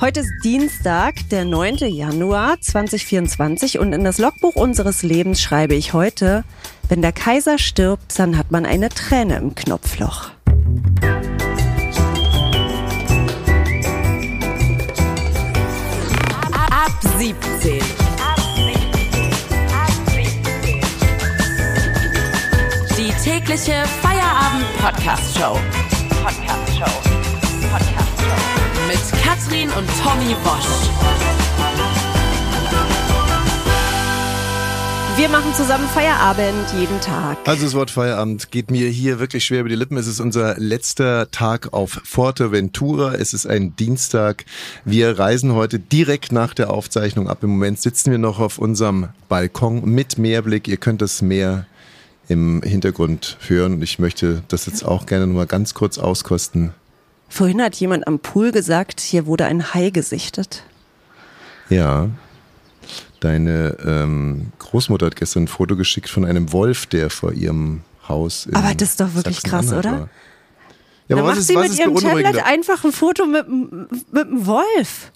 Heute ist Dienstag, der 9. Januar 2024 und in das Logbuch unseres Lebens schreibe ich heute, wenn der Kaiser stirbt, dann hat man eine Träne im Knopfloch. Ab 17. Die tägliche Feierabend-Podcast-Show. Podcast-Show. Podcast-Show. Mit Katrin und Tommy Bosch. Wir machen zusammen Feierabend jeden Tag. Also das Wort Feierabend geht mir hier wirklich schwer über die Lippen. Es ist unser letzter Tag auf Forteventura. Es ist ein Dienstag. Wir reisen heute direkt nach der Aufzeichnung ab. Im Moment sitzen wir noch auf unserem Balkon mit Meerblick. Ihr könnt das Meer im Hintergrund hören. Und ich möchte das jetzt auch gerne nur mal ganz kurz auskosten. Vorhin hat jemand am Pool gesagt, hier wurde ein Hai gesichtet. Ja. Deine ähm, Großmutter hat gestern ein Foto geschickt von einem Wolf, der vor ihrem Haus. in Aber das ist doch wirklich krass, oder? war. Ja, Dann macht ist, sie mit ist ihrem Tablet einfach ein Foto mit, mit dem Wolf.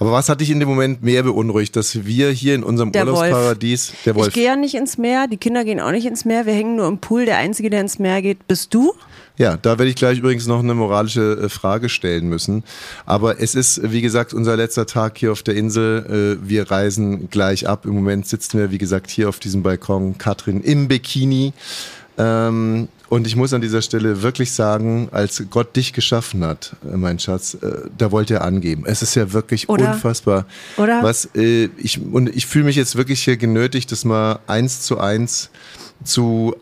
Aber was hat dich in dem Moment mehr beunruhigt, dass wir hier in unserem Der Wolf. Urlaubsparadies, der Ich Wolf, gehe ja nicht ins Meer, die Kinder gehen auch nicht ins Meer, wir hängen nur im Pool. Der Einzige, der ins Meer geht, bist du. Ja, da werde ich gleich übrigens noch eine moralische äh, Frage stellen müssen. Aber es ist, wie gesagt, unser letzter Tag hier auf der Insel. Äh, Wir reisen gleich ab. Im Moment sitzen wir, wie gesagt, hier auf diesem Balkon, Katrin im Bikini. Ähm, und ich muss an dieser Stelle wirklich sagen, als Gott dich geschaffen hat, äh, mein Schatz, da wollte er angeben. Es ist ja wirklich Oder? unfassbar. Oder? Was ich und ich fühle mich jetzt wirklich hier genötigt, das mal eins zu eins zu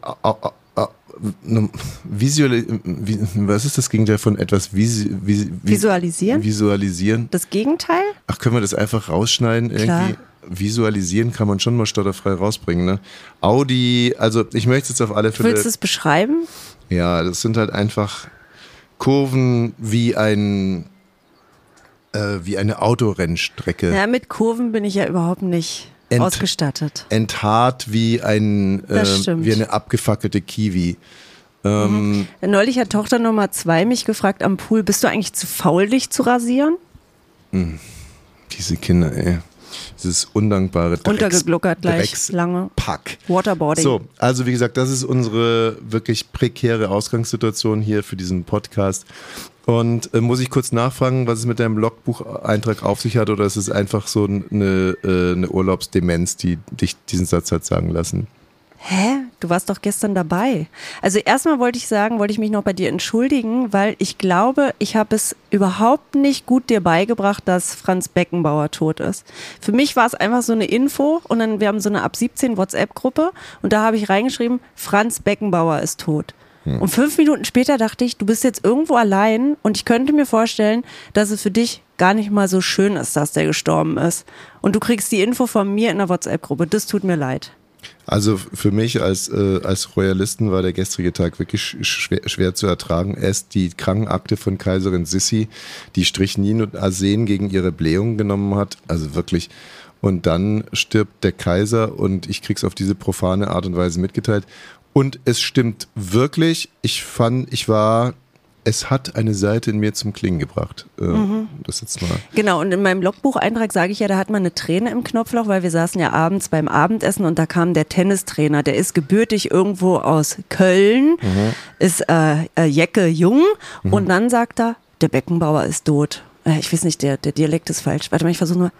wie, was ist das Gegenteil von etwas visi, visi, vi- Visualisieren? Visualisieren. Das Gegenteil? Ach, können wir das einfach rausschneiden Klar. irgendwie? Visualisieren kann man schon mal stotterfrei rausbringen, ne? Audi, also ich möchte jetzt auf alle Fälle. Willst du es beschreiben? Ja, das sind halt einfach Kurven wie ein äh, wie eine Autorennstrecke. Ja, mit Kurven bin ich ja überhaupt nicht Ent- ausgestattet. Enthaart wie ein äh, wie eine abgefackelte Kiwi. Ähm, Neulich hat Tochter Nummer zwei mich gefragt am Pool, bist du eigentlich zu faul, dich zu rasieren? Diese Kinder, ey. Dieses undankbare Drecks, Untergegluckert gleich, Drecks lange. Pack. Waterboarding. So, also wie gesagt, das ist unsere wirklich prekäre Ausgangssituation hier für diesen Podcast. Und äh, muss ich kurz nachfragen, was es mit deinem Logbucheintrag auf sich hat oder ist es einfach so eine, äh, eine Urlaubsdemenz, die dich diesen Satz hat sagen lassen? Hä? Du warst doch gestern dabei. Also erstmal wollte ich sagen, wollte ich mich noch bei dir entschuldigen, weil ich glaube, ich habe es überhaupt nicht gut dir beigebracht, dass Franz Beckenbauer tot ist. Für mich war es einfach so eine Info und dann wir haben so eine ab 17 WhatsApp-Gruppe und da habe ich reingeschrieben, Franz Beckenbauer ist tot. Und fünf Minuten später dachte ich, du bist jetzt irgendwo allein und ich könnte mir vorstellen, dass es für dich gar nicht mal so schön ist, dass der gestorben ist. Und du kriegst die Info von mir in der WhatsApp-Gruppe. Das tut mir leid. Also für mich als, äh, als Royalisten war der gestrige Tag wirklich sch- schwer, schwer zu ertragen. Erst die Krankenakte von Kaiserin Sissi, die Strychnin und Arsen gegen ihre Blähung genommen hat. Also wirklich. Und dann stirbt der Kaiser und ich krieg's auf diese profane Art und Weise mitgeteilt. Und es stimmt wirklich. Ich fand, ich war, es hat eine Seite in mir zum Klingen gebracht. Äh, Das jetzt mal. Genau, und in meinem Logbucheintrag sage ich ja, da hat man eine Träne im Knopfloch, weil wir saßen ja abends beim Abendessen und da kam der Tennistrainer, der ist gebürtig irgendwo aus Köln, ist äh, äh, Jecke Jung und dann sagt er, der Beckenbauer ist tot. Äh, ich weiß nicht, der, der Dialekt ist falsch. Warte mal, ich versuche nur,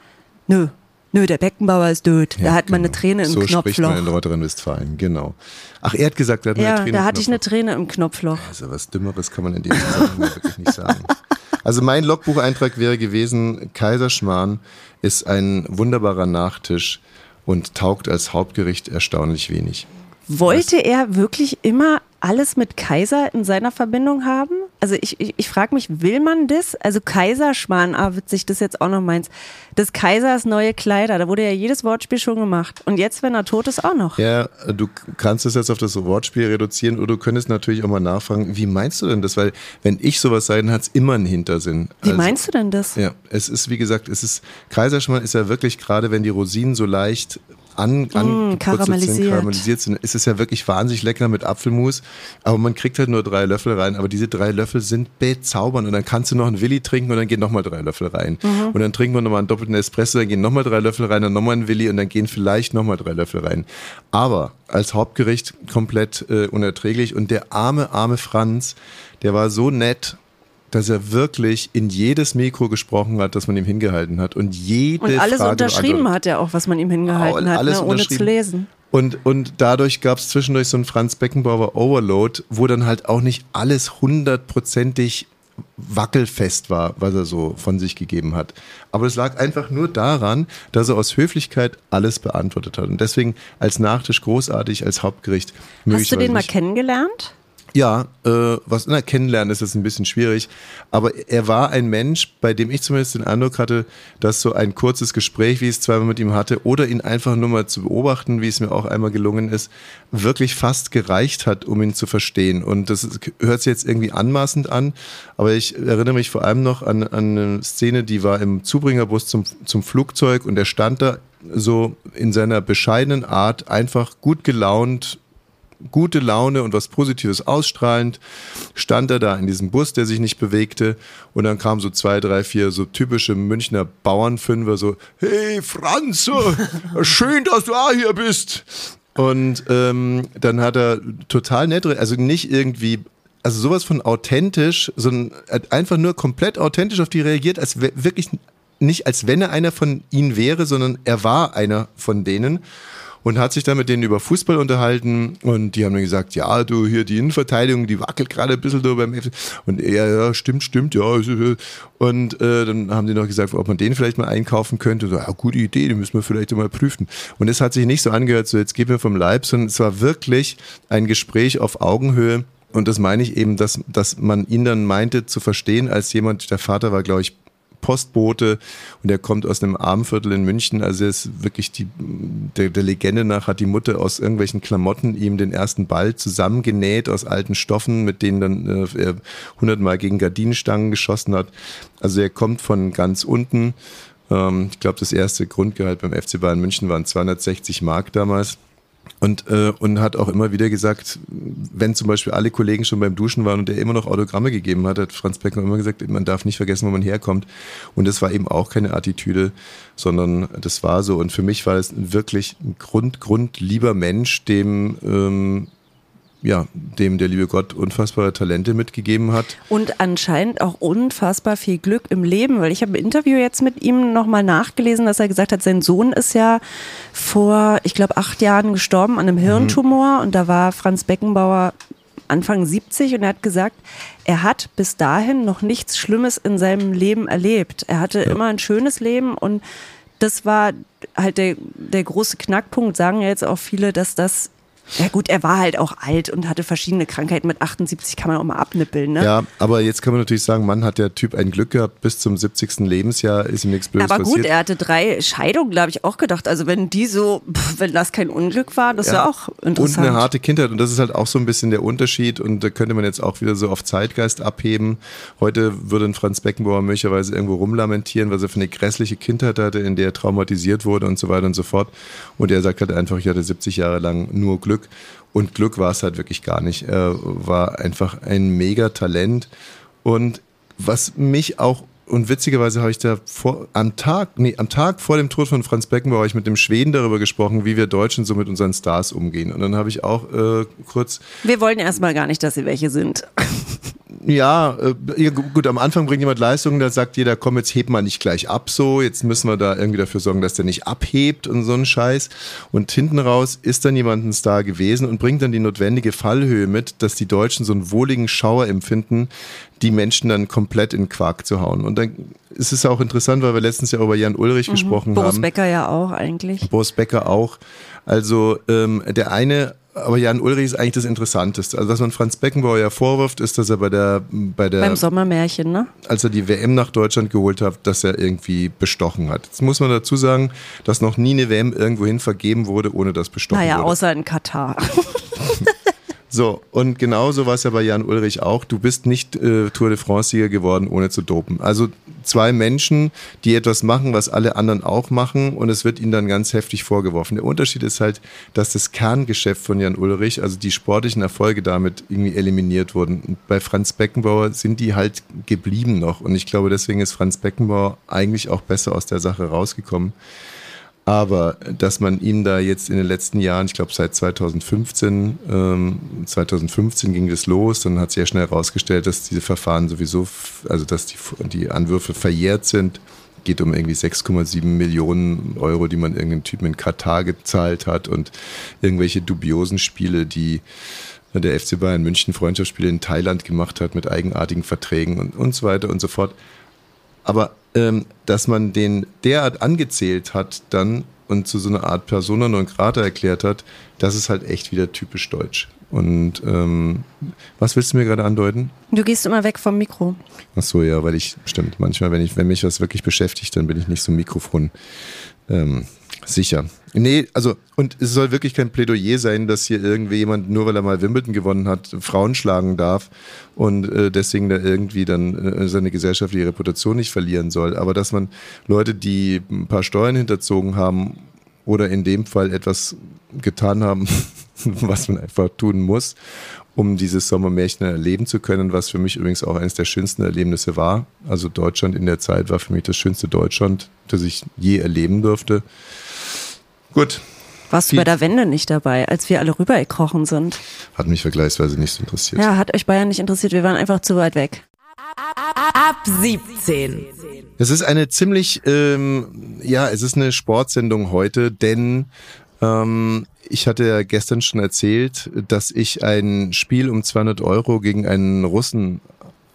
nö, nö, der Beckenbauer ist da Ja, hat man eine genau. Träne im so spricht man in Knopfloch. Nordrhein-Westfalen, genau. Ach, er hat gesagt, er hat eine Ja, Träne da im hatte ich eine Knopfloch. Träne im Knopfloch. Also was Dümmeres kann man in dem Zusammenhang wirklich nicht sagen. Also mein Logbucheintrag wäre gewesen, Kaiserschmarrn ist ein wunderbarer Nachtisch und taugt als Hauptgericht erstaunlich wenig. Wollte er wirklich immer alles mit Kaiser in seiner Verbindung haben? Also ich, ich, ich frage mich, will man das? Also Kaiserschmarrn, ah witzig, das ist jetzt auch noch meins. Des Kaisers neue Kleider, da wurde ja jedes Wortspiel schon gemacht. Und jetzt, wenn er tot ist, auch noch. Ja, du kannst es jetzt auf das Wortspiel reduzieren oder du könntest natürlich auch mal nachfragen, wie meinst du denn das? Weil wenn ich sowas sage, dann hat es immer einen Hintersinn. Wie Also- meinst du denn das? Ja, es ist wie gesagt, es ist Kaiserschmarrn ist ja wirklich gerade, wenn die Rosinen so leicht an, mm, karamellisiert. karamellisiert sind, ist es ja wirklich wahnsinnig lecker mit Apfelmus. Aber man kriegt halt nur drei Löffel rein. Aber diese drei Löffel sind bezaubernd. Und dann kannst du noch einen Willi trinken und dann gehen nochmal drei Löffel rein. Mhm. Und dann trinken wir nochmal einen doppelten Espresso, dann gehen nochmal drei Löffel rein, dann nochmal einen Willi und dann gehen vielleicht nochmal drei Löffel rein. Aber als Hauptgericht komplett äh, unerträglich. Und der arme, arme Franz, der war so nett dass er wirklich in jedes Mikro gesprochen hat, das man ihm hingehalten hat und jede Und alles Frage unterschrieben hat er auch, was man ihm hingehalten hat, alles ne, ohne zu lesen. Und, und dadurch gab es zwischendurch so einen Franz Beckenbauer Overload, wo dann halt auch nicht alles hundertprozentig wackelfest war, was er so von sich gegeben hat. Aber es lag einfach nur daran, dass er aus Höflichkeit alles beantwortet hat. Und deswegen als Nachtisch großartig, als Hauptgericht. Hast du den mal kennengelernt? Ja, äh, was na, kennenlernen ist jetzt ein bisschen schwierig, aber er war ein Mensch, bei dem ich zumindest den Eindruck hatte, dass so ein kurzes Gespräch, wie ich es zweimal mit ihm hatte, oder ihn einfach nur mal zu beobachten, wie es mir auch einmal gelungen ist, wirklich fast gereicht hat, um ihn zu verstehen. Und das ist, hört sich jetzt irgendwie anmaßend an, aber ich erinnere mich vor allem noch an, an eine Szene, die war im Zubringerbus zum, zum Flugzeug und er stand da so in seiner bescheidenen Art einfach gut gelaunt gute Laune und was Positives ausstrahlend, stand er da in diesem Bus, der sich nicht bewegte und dann kamen so zwei, drei, vier so typische Münchner Bauernfünfer so, hey Franz, schön, dass du auch hier bist. Und ähm, dann hat er total nett, also nicht irgendwie also sowas von authentisch, sondern einfach nur komplett authentisch auf die reagiert, als wirklich nicht als wenn er einer von ihnen wäre, sondern er war einer von denen und hat sich dann mit denen über Fußball unterhalten und die haben dann gesagt, ja, du hier die Innenverteidigung, die wackelt gerade ein bisschen da beim FC. Und er, ja, stimmt, stimmt, ja. Und äh, dann haben die noch gesagt, ob man den vielleicht mal einkaufen könnte. So, ja, gute Idee, den müssen wir vielleicht mal prüfen. Und es hat sich nicht so angehört, so jetzt gehen wir vom Leib, sondern es war wirklich ein Gespräch auf Augenhöhe. Und das meine ich eben, dass, dass man ihn dann meinte zu verstehen als jemand, der Vater war, glaube ich, Postbote und er kommt aus einem Armviertel in München. Also er ist wirklich die, der, der Legende nach hat die Mutter aus irgendwelchen Klamotten ihm den ersten Ball zusammengenäht aus alten Stoffen, mit denen dann äh, er hundertmal gegen Gardinenstangen geschossen hat. Also er kommt von ganz unten. Ähm, ich glaube, das erste Grundgehalt beim FC Bayern München waren 260 Mark damals. Und, äh, und hat auch immer wieder gesagt, wenn zum Beispiel alle Kollegen schon beim Duschen waren und er immer noch Autogramme gegeben hat, hat Franz Beckner immer gesagt, man darf nicht vergessen, wo man herkommt. Und das war eben auch keine Attitüde, sondern das war so. Und für mich war es wirklich ein Grund, Grund lieber Mensch, dem ähm, ja, dem der liebe Gott unfassbare Talente mitgegeben hat. Und anscheinend auch unfassbar viel Glück im Leben, weil ich habe im Interview jetzt mit ihm nochmal nachgelesen, dass er gesagt hat, sein Sohn ist ja vor, ich glaube, acht Jahren gestorben an einem mhm. Hirntumor mhm. und da war Franz Beckenbauer Anfang 70 und er hat gesagt, er hat bis dahin noch nichts Schlimmes in seinem Leben erlebt. Er hatte ja. immer ein schönes Leben und das war halt der, der große Knackpunkt, sagen ja jetzt auch viele, dass das ja gut, er war halt auch alt und hatte verschiedene Krankheiten. Mit 78 kann man auch mal abnippeln, ne? Ja, aber jetzt kann man natürlich sagen, Mann hat der Typ ein Glück gehabt, bis zum 70. Lebensjahr ist ihm nichts Blödes aber passiert. Aber gut, er hatte drei Scheidungen, glaube ich, auch gedacht. Also wenn die so, pff, wenn das kein Unglück war, das ja. wäre auch interessant. Und eine harte Kindheit und das ist halt auch so ein bisschen der Unterschied und da könnte man jetzt auch wieder so auf Zeitgeist abheben. Heute würde ein Franz Beckenbauer möglicherweise irgendwo rumlamentieren, was er für eine grässliche Kindheit hatte, in der er traumatisiert wurde und so weiter und so fort. Und er sagt halt einfach, ich hatte 70 Jahre lang nur Glück. Und Glück war es halt wirklich gar nicht. Er war einfach ein Mega-Talent. Und was mich auch und witzigerweise habe ich da vor, am Tag, nee, am Tag vor dem Tod von Franz Beckenbauer habe ich mit dem Schweden darüber gesprochen, wie wir Deutschen so mit unseren Stars umgehen. Und dann habe ich auch äh, kurz. Wir wollen erstmal gar nicht, dass sie welche sind. Ja, äh, gut, am Anfang bringt jemand Leistungen, da sagt jeder, komm, jetzt hebt man nicht gleich ab so, jetzt müssen wir da irgendwie dafür sorgen, dass der nicht abhebt und so ein Scheiß. Und hinten raus ist dann jemand ein Star gewesen und bringt dann die notwendige Fallhöhe mit, dass die Deutschen so einen wohligen Schauer empfinden, die Menschen dann komplett in Quark zu hauen. Und dann ist es auch interessant, weil wir letztens ja über Jan Ulrich mhm. gesprochen Boris haben. Boris Becker ja auch eigentlich. Boris Becker auch. Also ähm, der eine aber Jan Ulrich ist eigentlich das Interessanteste. Also was man Franz Beckenbauer ja vorwirft, ist, dass er bei der, bei der beim Sommermärchen, ne? Als er die WM nach Deutschland geholt hat, dass er irgendwie bestochen hat. Jetzt muss man dazu sagen, dass noch nie eine WM irgendwohin vergeben wurde, ohne dass bestochen naja, wurde. Naja, außer in Katar. So, und genauso war es ja bei Jan Ulrich auch. Du bist nicht äh, Tour de France-Sieger geworden, ohne zu dopen. Also zwei Menschen, die etwas machen, was alle anderen auch machen und es wird ihnen dann ganz heftig vorgeworfen. Der Unterschied ist halt, dass das Kerngeschäft von Jan Ulrich, also die sportlichen Erfolge damit irgendwie eliminiert wurden. Und bei Franz Beckenbauer sind die halt geblieben noch und ich glaube, deswegen ist Franz Beckenbauer eigentlich auch besser aus der Sache rausgekommen. Aber dass man ihm da jetzt in den letzten Jahren, ich glaube seit 2015, ähm, 2015 ging das los, dann hat sich ja schnell herausgestellt, dass diese Verfahren sowieso, also dass die, die Anwürfe verjährt sind. Geht um irgendwie 6,7 Millionen Euro, die man irgendeinem Typen in Katar gezahlt hat und irgendwelche dubiosen Spiele, die der FC Bayern München Freundschaftsspiele in Thailand gemacht hat mit eigenartigen Verträgen und, und so weiter und so fort. Aber ähm, dass man den derart angezählt hat dann und zu so einer Art Persona non grata erklärt hat, das ist halt echt wieder typisch deutsch. Und ähm, was willst du mir gerade andeuten? Du gehst immer weg vom Mikro. Ach so, ja, weil ich, stimmt, manchmal, wenn ich, wenn mich was wirklich beschäftigt, dann bin ich nicht so Mikrofon ähm, sicher. Nee, also, und es soll wirklich kein Plädoyer sein, dass hier irgendwie jemand, nur weil er mal Wimbledon gewonnen hat, Frauen schlagen darf und äh, deswegen da irgendwie dann äh, seine gesellschaftliche Reputation nicht verlieren soll. Aber dass man Leute, die ein paar Steuern hinterzogen haben oder in dem Fall etwas getan haben, was man einfach tun muss, um dieses Sommermärchen erleben zu können, was für mich übrigens auch eines der schönsten Erlebnisse war. Also Deutschland in der Zeit war für mich das schönste Deutschland, das ich je erleben durfte. Gut. Warst du bei der Wende nicht dabei, als wir alle rübergekrochen sind? Hat mich vergleichsweise nicht so interessiert. Ja, hat euch Bayern nicht interessiert, wir waren einfach zu weit weg. Ab 17. Es ist eine ziemlich, ähm, ja, es ist eine Sportsendung heute, denn ähm, ich hatte ja gestern schon erzählt, dass ich ein Spiel um 200 Euro gegen einen Russen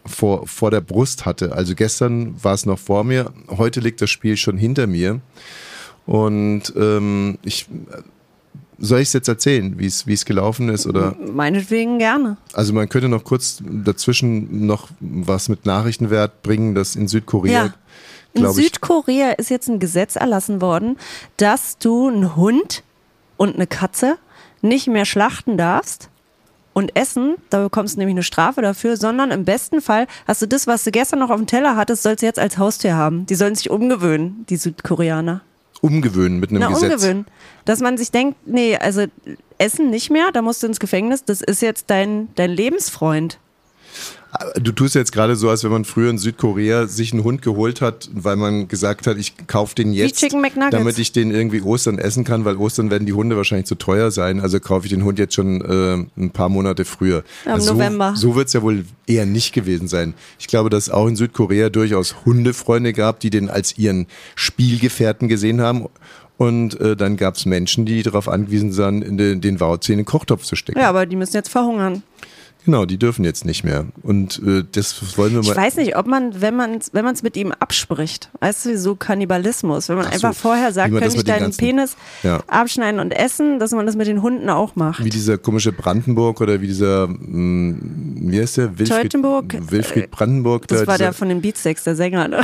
vor, vor der Brust hatte. Also gestern war es noch vor mir, heute liegt das Spiel schon hinter mir. Und ähm, ich soll ich es jetzt erzählen, wie es gelaufen ist oder? Meinetwegen gerne. Also man könnte noch kurz dazwischen noch was mit Nachrichtenwert bringen, dass in Südkorea. Ja. In Südkorea ist jetzt ein Gesetz erlassen worden, dass du einen Hund und eine Katze nicht mehr schlachten darfst und essen, da bekommst du nämlich eine Strafe dafür, sondern im besten Fall hast du das, was du gestern noch auf dem Teller hattest, sollst du jetzt als Haustier haben. Die sollen sich umgewöhnen, die Südkoreaner umgewöhnen mit einem Na, Gesetz. Umgewöhnen. Dass man sich denkt, nee, also Essen nicht mehr, da musst du ins Gefängnis, das ist jetzt dein, dein Lebensfreund. Du tust jetzt gerade so, als wenn man früher in Südkorea sich einen Hund geholt hat, weil man gesagt hat, ich kaufe den jetzt, damit ich den irgendwie Ostern essen kann, weil Ostern werden die Hunde wahrscheinlich zu teuer sein. Also kaufe ich den Hund jetzt schon äh, ein paar Monate früher. Im also November. So, so wird es ja wohl eher nicht gewesen sein. Ich glaube, dass es auch in Südkorea durchaus Hundefreunde gab, die den als ihren Spielgefährten gesehen haben. Und äh, dann gab es Menschen, die darauf angewiesen waren, in den, den den Kochtopf zu stecken. Ja, aber die müssen jetzt verhungern. Genau, die dürfen jetzt nicht mehr. Und äh, das wollen wir mal. Ich weiß nicht, ob man, wenn man es wenn mit ihm abspricht, weißt du, so Kannibalismus, wenn man so, einfach vorher sagt, kann ich deinen ganzen, Penis ja. abschneiden und essen, dass man das mit den Hunden auch macht. Wie dieser komische Brandenburg oder wie dieser, mh, hm, wie heißt der? Wilfried, Wilfried Brandenburg. Das da, war der von den Beatsteaks, der Sänger. Ne?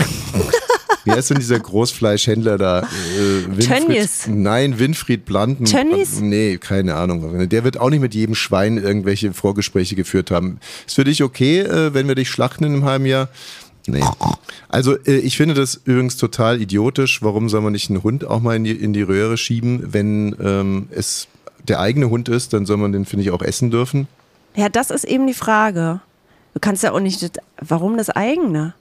Wie heißt denn dieser Großfleischhändler da? Äh, Tönnies. Nein, Winfried Blanden. Tönnies? Nee, keine Ahnung. Der wird auch nicht mit jedem Schwein irgendwelche Vorgespräche geführt haben. Ist für dich okay, äh, wenn wir dich schlachten in einem halben Jahr? Nee. Also äh, ich finde das übrigens total idiotisch. Warum soll man nicht einen Hund auch mal in die, in die Röhre schieben, wenn ähm, es der eigene Hund ist, dann soll man den, finde ich, auch essen dürfen. Ja, das ist eben die Frage. Du kannst ja auch nicht, warum das eigene?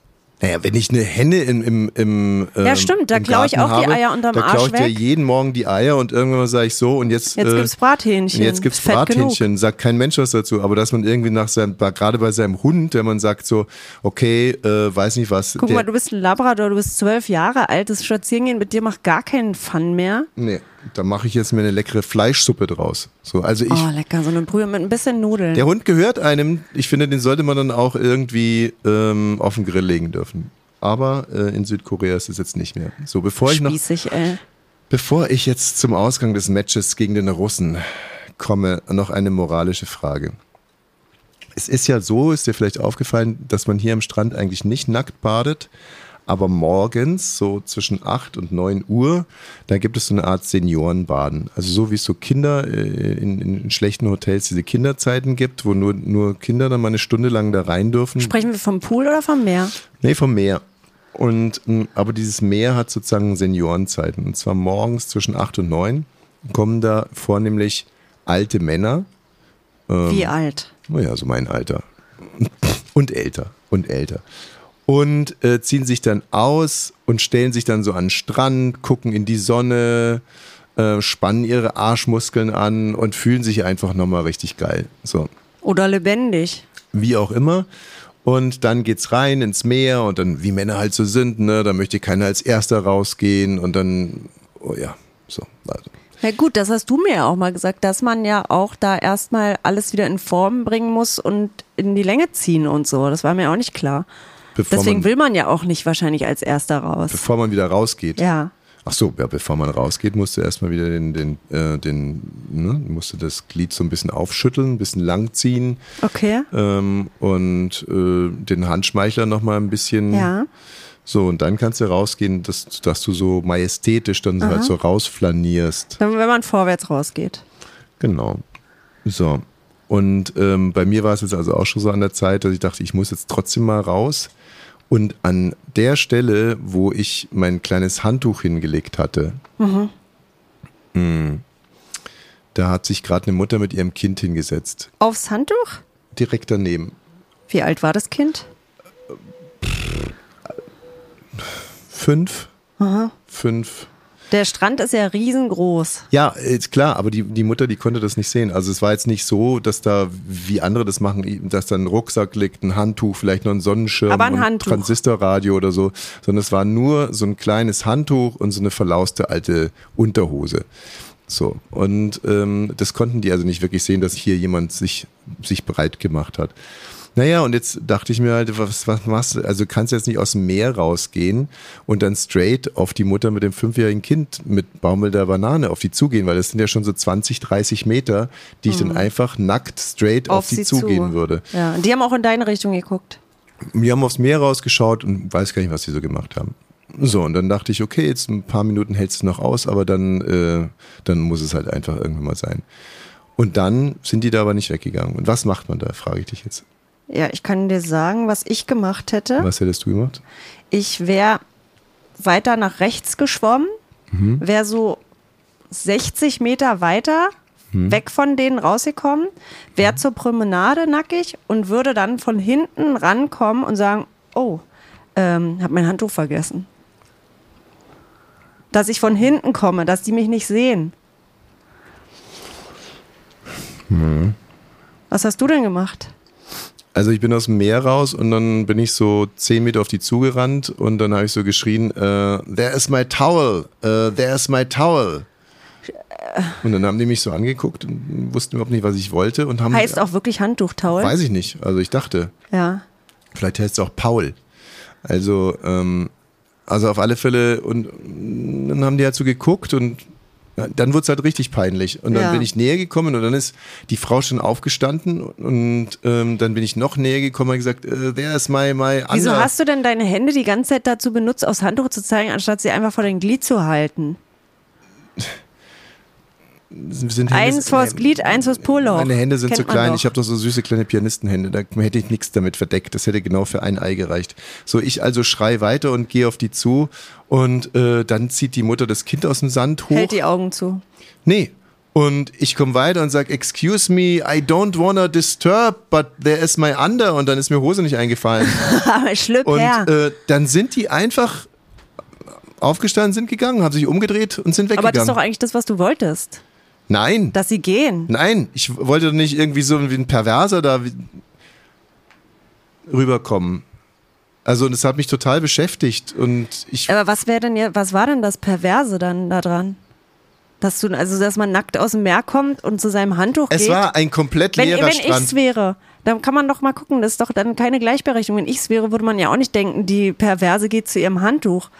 Naja, wenn ich eine Henne im, im, im ähm, Ja, stimmt, da klaue ich auch habe, die Eier unterm da Arsch klaue ich weg. dir jeden Morgen die Eier und irgendwann sage ich so und jetzt Jetzt äh, gibt's Brathähnchen. Jetzt gibt's Fett Brathähnchen, genug. sagt kein Mensch was dazu, aber dass man irgendwie nach seinem gerade bei seinem Hund, wenn man sagt so, okay, äh, weiß nicht was. Guck mal, du bist ein Labrador, du bist zwölf Jahre alt, das Spazierengehen mit dir macht gar keinen Fun mehr. Nee, da mache ich jetzt mir eine leckere Fleischsuppe draus. So, also ich Oh, lecker, so eine Brühe mit ein bisschen Nudeln. Der Hund gehört einem, ich finde, den sollte man dann auch irgendwie ähm, auf den Grill legen dürfen aber äh, in Südkorea ist es jetzt nicht mehr. So, bevor ich noch, Spießig, ey. bevor ich jetzt zum Ausgang des Matches gegen den Russen komme, noch eine moralische Frage. Es ist ja so, ist dir vielleicht aufgefallen, dass man hier am Strand eigentlich nicht nackt badet, aber morgens, so zwischen 8 und 9 Uhr, da gibt es so eine Art Seniorenbaden. Also so wie es so Kinder äh, in, in schlechten Hotels diese Kinderzeiten gibt, wo nur, nur Kinder dann mal eine Stunde lang da rein dürfen. Sprechen wir vom Pool oder vom Meer? Nee, vom Meer. Und, mh, aber dieses Meer hat sozusagen Seniorenzeiten. Und zwar morgens zwischen 8 und 9 kommen da vornehmlich alte Männer. Ähm, Wie alt? naja, so mein Alter. Und älter. Und älter. Und äh, ziehen sich dann aus und stellen sich dann so an den Strand, gucken in die Sonne, äh, spannen ihre Arschmuskeln an und fühlen sich einfach nochmal richtig geil. So, Oder lebendig? wie auch immer. Und dann geht's rein ins Meer und dann, wie Männer halt so sind, ne, da möchte keiner als Erster rausgehen und dann, oh ja, so. Also. Na gut, das hast du mir ja auch mal gesagt, dass man ja auch da erstmal alles wieder in Form bringen muss und in die Länge ziehen und so. Das war mir auch nicht klar. Bevor Deswegen man, will man ja auch nicht wahrscheinlich als Erster raus. bevor man wieder rausgeht. Ja. Ach so, ja, bevor man rausgeht, musst du erstmal wieder den, den, äh, den, ne, musst du das Glied so ein bisschen aufschütteln, ein bisschen langziehen Okay. ähm, und äh, den Handschmeichler nochmal ein bisschen. Ja. So, und dann kannst du rausgehen, dass, dass du so majestätisch dann halt so rausflanierst. Wenn man vorwärts rausgeht. Genau. So. Und ähm, bei mir war es jetzt also auch schon so an der Zeit, dass ich dachte, ich muss jetzt trotzdem mal raus. Und an der Stelle, wo ich mein kleines Handtuch hingelegt hatte, mh, da hat sich gerade eine Mutter mit ihrem Kind hingesetzt. Aufs Handtuch? Direkt daneben. Wie alt war das Kind? Fünf. Fünf. Der Strand ist ja riesengroß. Ja, ist klar, aber die, die Mutter, die konnte das nicht sehen. Also es war jetzt nicht so, dass da, wie andere das machen, dass da ein Rucksack liegt, ein Handtuch, vielleicht noch ein Sonnenschirm Aber ein Handtuch. Transistorradio oder so, sondern es war nur so ein kleines Handtuch und so eine verlauste alte Unterhose. So, und ähm, das konnten die also nicht wirklich sehen, dass hier jemand sich, sich bereit gemacht hat. Naja, und jetzt dachte ich mir halt, was, was machst du? Also kannst du jetzt nicht aus dem Meer rausgehen und dann straight auf die Mutter mit dem fünfjährigen Kind mit baumelnder Banane auf die zugehen, weil das sind ja schon so 20, 30 Meter, die ich dann einfach nackt straight auf, die zugehen würde. Ja, und die haben auch in deine Richtung geguckt. Wir haben aufs Meer rausgeschaut und weiß gar nicht, was sie so gemacht haben. So, und dann dachte ich, okay, jetzt ein paar Minuten hältst du noch aus, aber dann, äh, dann muss es halt einfach irgendwann mal sein. Und dann sind die da aber nicht weggegangen. Und was macht man da, frage ich dich jetzt. Ja, ich kann dir sagen, was ich gemacht hätte. Was hättest du gemacht? Ich wäre weiter nach rechts geschwommen, wäre so 60 Meter weiter weg von denen rausgekommen, wäre zur Promenade nackig und würde dann von hinten rankommen und sagen, oh, ähm, hab mein Handtuch vergessen. Dass ich von hinten komme, dass die mich nicht sehen. Was hast du denn gemacht? Also ich bin aus dem Meer raus und dann bin ich so zehn Meter auf die zugerannt und dann habe ich so geschrien, äh, there is my towel, uh, there is my towel. Und dann haben die mich so angeguckt und wussten überhaupt nicht, was ich wollte und haben... Heißt auch wirklich Handtuchtaul? Weiß ich nicht. Also ich dachte, Ja. vielleicht heißt es auch Paul. Also, ähm, also auf alle Fälle und dann haben die halt so geguckt und dann wurde es halt richtig peinlich. Und dann Ja. bin ich näher gekommen und dann ist die Frau schon aufgestanden und ähm, dann bin ich noch näher gekommen und gesagt, äh, there is my, my Wieso under- hast du denn deine Hände die ganze Zeit dazu benutzt, aufs Handtuch zu zeigen, anstatt sie einfach vor dein Glied zu halten? sind Hände- Eins vors Glied, eins vors Poloch. Meine Hände sind Kennt zu man klein. Ich habe doch so süße kleine Pianistenhände. Da hätte ich nichts damit verdeckt. Das hätte genau für ein Ei gereicht. So, ich also schrei weiter und gehe auf die zu. Und äh, dann zieht die Mutter das Kind aus dem Sand hoch. Hält die Augen zu. Nee. Und ich komme weiter und sage, excuse me, I don't wanna disturb, but there is my under. Und dann ist mir Hose nicht eingefallen. Aber schlüpp Und her. äh, dann sind die einfach aufgestanden, sind gegangen, haben sich umgedreht und sind Aber das ist doch weggegangen. eigentlich das, was du wolltest. Nein, Dass sie gehen. nein, ich wollte doch nicht irgendwie so wie ein Perverser da rüberkommen. Also das hat mich total beschäftigt und ich Aber was wäre denn ja, was war denn das Perverse dann da dran? Dass du, also dass man nackt aus dem Meer kommt und zu seinem Handtuch es geht. war ein komplett wenn leerer wenn Strand. ich's wäre, dann kann man doch mal gucken, das ist doch dann keine Gleichberechtigung. Wenn ich's wäre, würde man ja auch nicht denken, die Perverse geht zu ihrem Handtuch.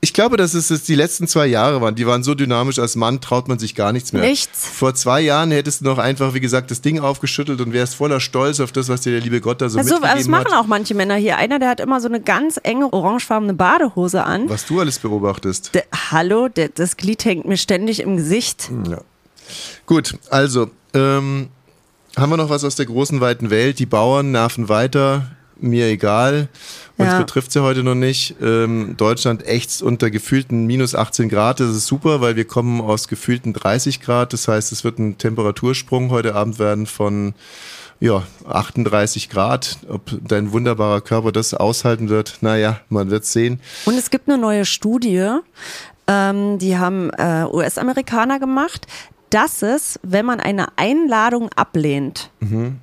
Ich glaube, dass es die letzten zwei Jahre waren. Die waren so dynamisch, als Mann traut man sich gar nichts mehr. Nichts. Vor zwei Jahren hättest du noch einfach, wie gesagt, das Ding aufgeschüttelt und wärst voller Stolz auf das, was dir der liebe Gott da so Also, mitgegeben das machen hat. auch manche Männer hier. Einer, der hat immer so eine ganz enge orangefarbene Badehose an. Was du alles beobachtest. Der, hallo, der, das Glied hängt mir ständig im Gesicht. Ja. Gut, also, ähm, haben wir noch was aus der großen, weiten Welt? Die Bauern nerven weiter. Mir egal. Uns Ja. betrifft ja heute noch nicht. Ähm, Deutschland ächzt unter gefühlten minus 18 Grad. Das ist super, weil wir kommen aus gefühlten 30 Grad. Das heißt, es wird ein Temperatursprung heute Abend werden von ja, 38 Grad. Ob dein wunderbarer Körper das aushalten wird, naja, man wird sehen. Und es gibt eine neue Studie, ähm, die haben äh, US-Amerikaner gemacht, dass es, wenn man eine Einladung ablehnt,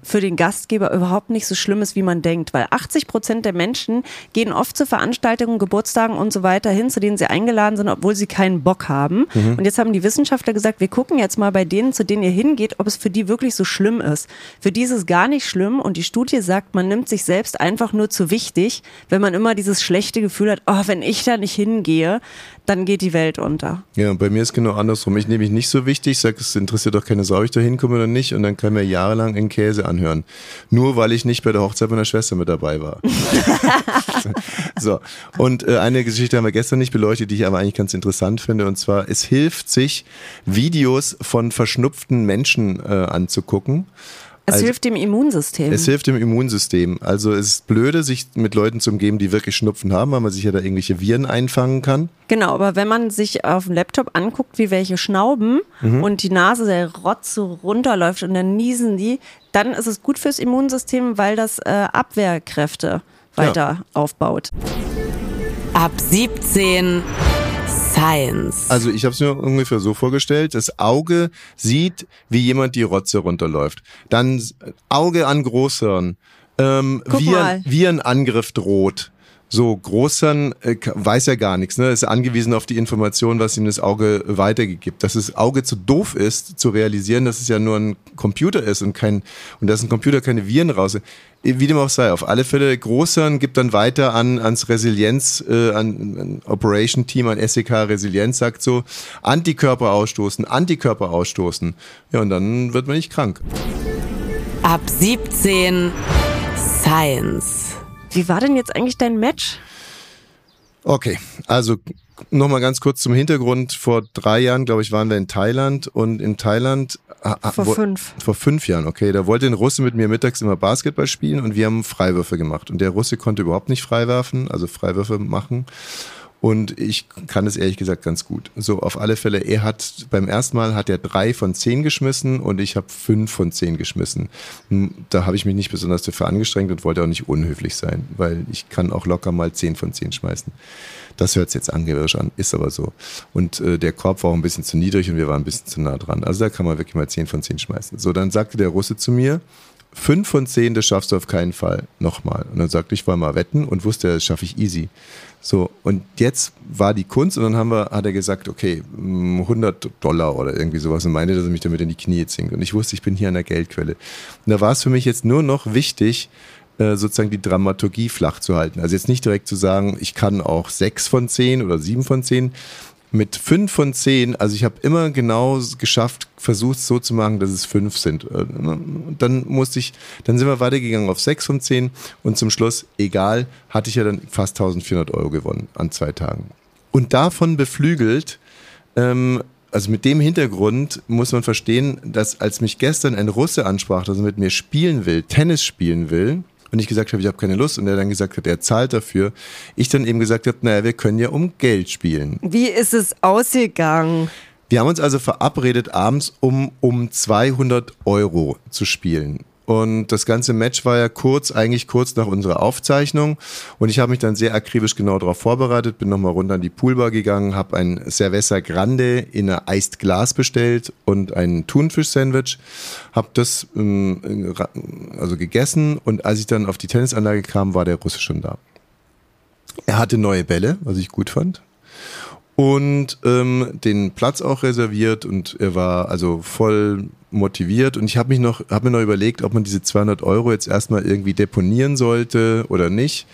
für den Gastgeber überhaupt nicht so schlimm ist, wie man denkt. Weil 80 Prozent der Menschen gehen oft zu Veranstaltungen, Geburtstagen und so weiter hin, zu denen sie eingeladen sind, obwohl sie keinen Bock haben. Und jetzt haben die Wissenschaftler gesagt, wir gucken jetzt mal bei denen, zu denen ihr hingeht, ob es für die wirklich so schlimm ist. Für die ist es gar nicht schlimm und die Studie sagt, man nimmt sich selbst einfach nur zu wichtig, wenn man immer dieses schlechte Gefühl hat, oh, wenn ich da nicht hingehe, dann geht die Welt unter. Ja, und bei mir ist genau andersrum. Ich nehme mich nicht so wichtig, sage, es interessiert doch keine Sau, ob ich da hinkomme oder nicht. Und dann kann mir jahrelang einen Käse anhören. Nur weil ich nicht bei der Hochzeit meiner Schwester mit dabei war. so. Und äh, eine Geschichte haben wir gestern nicht beleuchtet, die ich aber eigentlich ganz interessant finde. Und zwar, es hilft sich, Videos von verschnupften Menschen äh, anzugucken. Es Also- hilft dem Immunsystem. Es hilft dem Immunsystem. Also es ist blöde, sich mit Leuten zu umgeben, die wirklich Schnupfen haben, weil man sich ja da irgendwelche Viren einfangen kann. Genau, aber wenn man sich auf dem Laptop anguckt, wie welche schnauben Mhm. und die Nase der Rotz so runterläuft und dann niesen die, dann ist es gut fürs Immunsystem, weil das äh, Abwehrkräfte weiter aufbaut. Ab 17 Science. Also ich habe es mir ungefähr so vorgestellt, das Auge sieht, wie jemand die Rotze runterläuft. Dann Auge an Großhirn, ähm, Guck wie, mal. ein, wie ein Angriff droht. So, Großhirn äh, weiß ja gar nichts, ne? ist angewiesen auf die Information, was ihm das Auge weitergibt. Dass das Auge zu doof ist, zu realisieren, dass es ja nur ein Computer ist und kein, und dass ein Computer keine Viren raus. Wie dem auch sei, auf alle Fälle, Großhirn gibt dann weiter an, ans Resilienz, äh, an, an Operation Team, an SEK Resilienz, sagt so, Antikörper ausstoßen, Antikörper ausstoßen. Ja, und dann wird man nicht krank. Ab 17 Science. Wie war denn jetzt eigentlich dein Match? Okay, also nochmal ganz kurz zum Hintergrund. Vor drei Jahren, glaube ich, waren wir in Thailand und in Thailand. ah, ah, Vor wo- fünf. Vor fünf Jahren, okay. Da wollte ein Russe mit mir mittags immer Basketball spielen und wir haben Freiwürfe gemacht. Und der Russe konnte überhaupt nicht freiwerfen, also Freiwürfe machen. Und ich kann es ehrlich gesagt ganz gut. So, auf alle Fälle, er hat beim ersten Mal hat er drei von zehn geschmissen und ich habe fünf von zehn geschmissen. Hm, Da habe ich mich nicht besonders dafür angestrengt und wollte auch nicht unhöflich sein, weil ich kann auch locker mal zehn von zehn schmeißen. Das hört jetzt angeberisch an, ist aber so. Und äh, der Korb war auch ein bisschen zu niedrig und wir waren ein bisschen zu nah dran. Also da kann man wirklich mal zehn von zehn schmeißen. So, dann sagte der Russe zu mir, fünf von zehn, das schaffst du auf keinen Fall. Nochmal. Und dann sagte ich, wollen mal wetten und wusste, das schaffe ich easy. So, und jetzt war die Kunst und dann haben wir, hat er gesagt, okay, mm, 100 Dollar oder irgendwie sowas und meinte, dass er mich damit in die Knie zwingt. Und ich wusste, ich bin hier an der Geldquelle. Und da war es für mich jetzt nur noch wichtig, äh, sozusagen die Dramaturgie flach zu halten. Also jetzt nicht direkt zu sagen, ich kann auch sechs von zehn oder sieben von zehn. Mit fünf von zehn, also ich habe immer genau geschafft, versucht so zu machen, dass es fünf sind. Äh, Und dann musste ich, dann sind wir weitergegangen auf sechs von zehn und zum Schluss, egal, hatte ich ja dann fast 1400 Euro gewonnen an zwei Tagen. Und davon beflügelt, ähm, also mit dem Hintergrund muss man verstehen, dass als mich gestern ein Russe ansprach, dass er mit mir spielen will, Tennis spielen will, und ich gesagt habe, ich habe keine Lust, und er dann gesagt hat, er zahlt dafür, ich dann eben gesagt habe, naja, wir können ja um Geld spielen. Wie ist es ausgegangen? Wir haben uns also verabredet, abends um, um 200 Euro zu spielen. Und das ganze Match war ja kurz, eigentlich kurz nach unserer Aufzeichnung. Und ich habe mich dann sehr akribisch genau darauf vorbereitet, bin nochmal runter an die Poolbar gegangen, habe ein Cerveza Grande in einer Eist Glas bestellt und ein Thunfisch-Sandwich. Habe das ähm, also gegessen und als ich dann auf die Tennisanlage kam, war der Russe schon da. Er hatte neue Bälle, was ich gut fand und ähm, den Platz auch reserviert und er war also voll motiviert und ich habe mich noch habe mir noch überlegt, ob man diese 200 Euro jetzt erstmal irgendwie deponieren sollte oder nicht.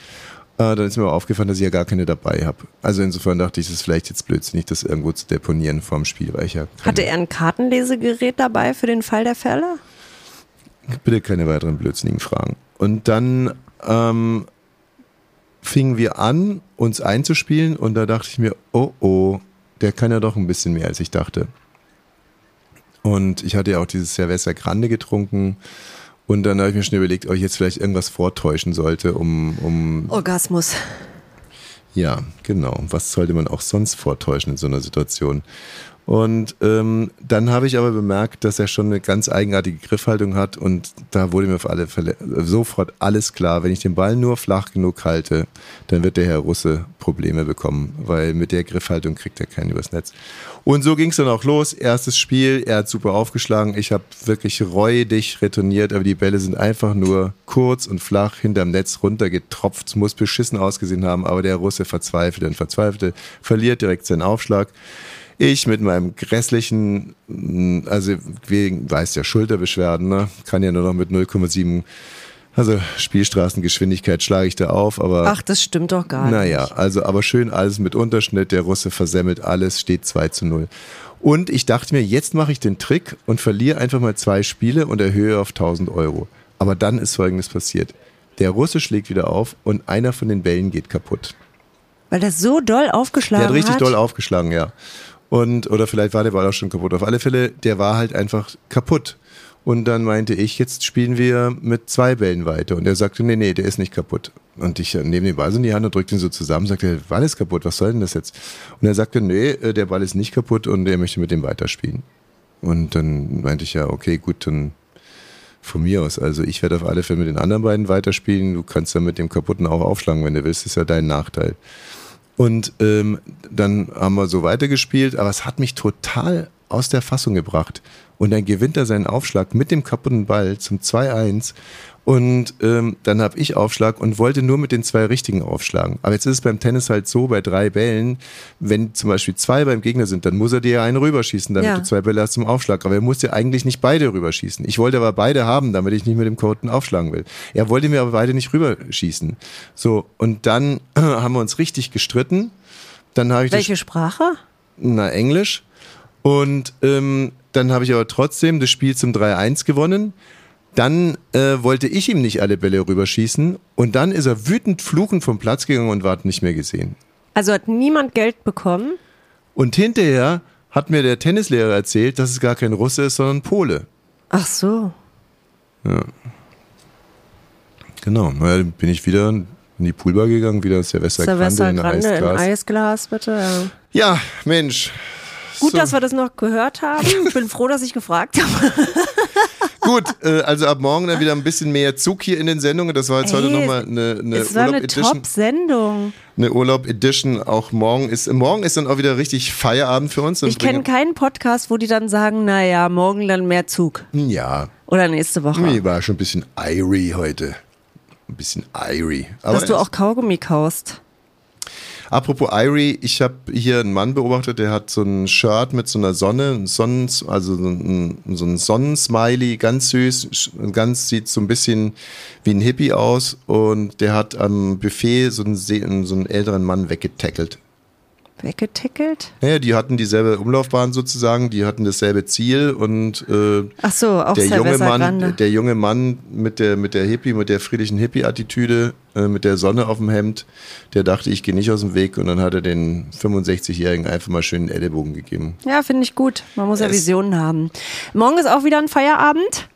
Äh, dann ist mir aber aufgefallen, dass ich ja gar keine dabei habe. Also insofern dachte ich, es ist vielleicht jetzt blödsinnig, das irgendwo zu deponieren vorm Spiel, weil ich ja Hatte er ein Kartenlesegerät dabei für den Fall der Fälle? bitte keine weiteren blödsinnigen Fragen. Und dann ähm, fingen wir an, uns einzuspielen und da dachte ich mir, oh oh, der kann ja doch ein bisschen mehr, als ich dachte. Und ich hatte ja auch dieses Cerveza Grande getrunken Und dann habe ich mir schon überlegt, ob ich jetzt vielleicht irgendwas vortäuschen sollte, um, um Orgasmus. ja, genau. Was sollte man auch sonst vortäuschen in so einer Situation? Und ähm, dann habe ich aber bemerkt, dass er schon eine ganz eigenartige Griffhaltung hat und da wurde mir auf alle Fälle sofort alles klar. Wenn ich den Ball nur flach genug halte, dann wird der Herr Russe Probleme bekommen, weil mit der Griffhaltung kriegt er keinen übers Netz. Und so ging es dann auch los. Erstes Spiel, er hat super aufgeschlagen. Ich habe wirklich räudig retourniert, aber die Bälle sind einfach nur kurz und flach hinterm Netz runtergetropft. Muss beschissen ausgesehen haben, aber der Russe verzweifelte und verzweifelte, verliert direkt seinen Aufschlag. Ich mit meinem grässlichen, also wegen, weiß ja, Schulterbeschwerden, ne? kann ja nur noch mit 0,7, also Spielstraßengeschwindigkeit schlage ich da auf, aber. Ach, das stimmt doch gar nicht. Naja, also aber schön alles mit Unterschnitt, der Russe versemmelt alles, steht 2 zu 0. Und ich dachte mir, jetzt mache ich den Trick und verliere einfach mal zwei Spiele und erhöhe auf 1000 Euro. Aber dann ist Folgendes passiert. Der Russe schlägt wieder auf und einer von den Bällen geht kaputt. Weil das so doll aufgeschlagen Der hat richtig hat. doll aufgeschlagen, ja. Und, oder vielleicht war der Ball auch schon kaputt. Auf alle Fälle, der war halt einfach kaputt. Und dann meinte ich, jetzt spielen wir mit zwei Bällen weiter. Und er sagte, nee, nee, der ist nicht kaputt. Und ich äh, nehme den Ball so in die Hand und drückte ihn so zusammen, sagte, der Ball ist kaputt, was soll denn das jetzt? Und er sagte, nee, äh, der Ball ist nicht kaputt und er möchte mit dem weiterspielen. Und dann meinte ich ja, okay, gut, dann von mir aus. Also ich werde auf alle Fälle mit den anderen beiden weiterspielen. Du kannst dann mit dem kaputten auch aufschlagen, wenn du willst. Das ist ja dein Nachteil. Und ähm, dann haben wir so weitergespielt, aber es hat mich total aus der Fassung gebracht. Und dann gewinnt er seinen Aufschlag mit dem kaputten Ball zum 2-1. Und ähm, dann habe ich Aufschlag und wollte nur mit den zwei richtigen aufschlagen. Aber jetzt ist es beim Tennis halt so, bei drei Bällen, wenn zum Beispiel zwei beim Gegner sind, dann muss er dir einen rüberschießen, damit Ja. du zwei Bälle hast zum Aufschlag. Aber er muss dir eigentlich nicht beide rüberschießen. Ich wollte aber beide haben, damit ich nicht mit dem Korten aufschlagen will. Er wollte mir aber beide nicht rüberschießen. So, und dann haben wir uns richtig gestritten. Dann habe ich Welche Sprache? na, Englisch. Und ähm, dann habe ich aber trotzdem das Spiel zum 3-1 gewonnen. Dann äh, wollte ich ihm nicht alle Bälle rüberschießen. Und dann ist er wütend fluchend vom Platz gegangen und ward nicht mehr gesehen. Also hat niemand Geld bekommen? Und hinterher hat mir der Tennislehrer erzählt, dass es gar kein Russe ist, sondern Pole. Ach so. Genau. Na, dann bin ich wieder in die Poolbar gegangen, wieder Silvester Grande Silvester Grande in Eisglas. Eisglas, bitte. Ja. Ja, Mensch. Gut, So. dass wir das noch gehört haben. Ich bin froh, dass ich gefragt habe. Gut, äh, also ab morgen dann wieder ein bisschen mehr Zug hier in den Sendungen. Das war jetzt heute Ey, nochmal eine, eine es war eine Urlaub-Edition. Top-Sendung. eine Urlaub-Edition. Auch morgen ist, morgen ist dann auch wieder richtig Feierabend für uns. Ich kenne keinen Podcast, wo die dann sagen, naja, morgen dann mehr Zug. Ja, Oder nächste Woche. mir war schon ein bisschen irie heute. Ein bisschen irie. Aber Dass du auch Kaugummi kaust. Apropos Irie, ich habe hier einen Mann beobachtet, der hat so ein Shirt mit so einer Sonne, ein also so ein, so ein Sonnensmiley, ganz süß, ganz sieht so ein bisschen wie ein Hippie aus und der hat am Buffet so einen, so einen älteren Mann weggetackelt. Weggetickelt? Naja, die hatten dieselbe Umlaufbahn sozusagen, die hatten dasselbe Ziel und äh, Ach so, auch der junge Mann, Grande. der junge Mann mit der mit der Hippie, mit der friedlichen Hippie-Attitüde, äh, mit der Sonne auf dem Hemd, der dachte, ich gehe nicht aus dem Weg und dann hat er den 65-Jährigen einfach mal schön einen Ellenbogen gegeben. Ja, finde ich gut. Man muss ja Es- Visionen haben. Morgen ist auch wieder ein Feierabend.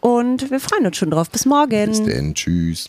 Und wir freuen uns schon drauf. Bis morgen. Bis denn, tschüss.